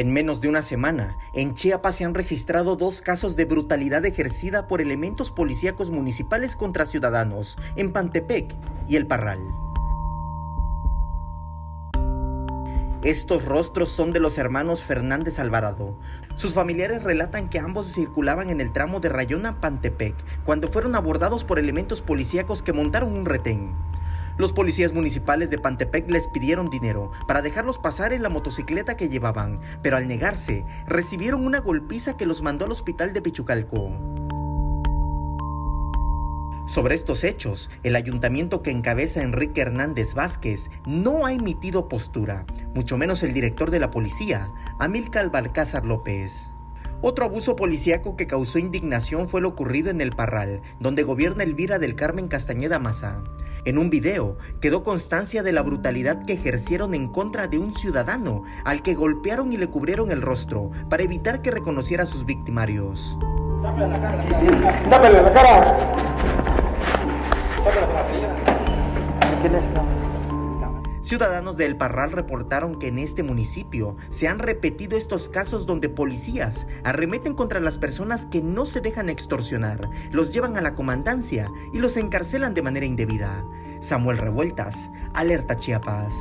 En menos de una semana, en Chiapas se han registrado dos casos de brutalidad ejercida por elementos policíacos municipales contra ciudadanos en Pantepec y El Parral. Estos rostros son de los hermanos Fernández Alvarado. Sus familiares relatan que ambos circulaban en el tramo de Rayón a Pantepec cuando fueron abordados por elementos policíacos que montaron un retén. Los policías municipales de Pantepec les pidieron dinero para dejarlos pasar en la motocicleta que llevaban, pero al negarse, recibieron una golpiza que los mandó al hospital de Pichucalco. Sobre estos hechos, el ayuntamiento que encabeza Enrique Hernández Vázquez no ha emitido postura, mucho menos el director de la policía, Amílcar Balcázar López. Otro abuso policíaco que causó indignación fue lo ocurrido en El Parral, donde gobierna Elvira del Carmen Castañeda Maza. En un video quedó constancia de la brutalidad que ejercieron en contra de un ciudadano al que golpearon y le cubrieron el rostro para evitar que reconociera a sus victimarios. la cara. la cara. Ciudadanos de El Parral reportaron que en este municipio se han repetido estos casos donde policías arremeten contra las personas que no se dejan extorsionar, los llevan a la comandancia y los encarcelan de manera indebida. Samuel Revueltas, Alerta Chiapas.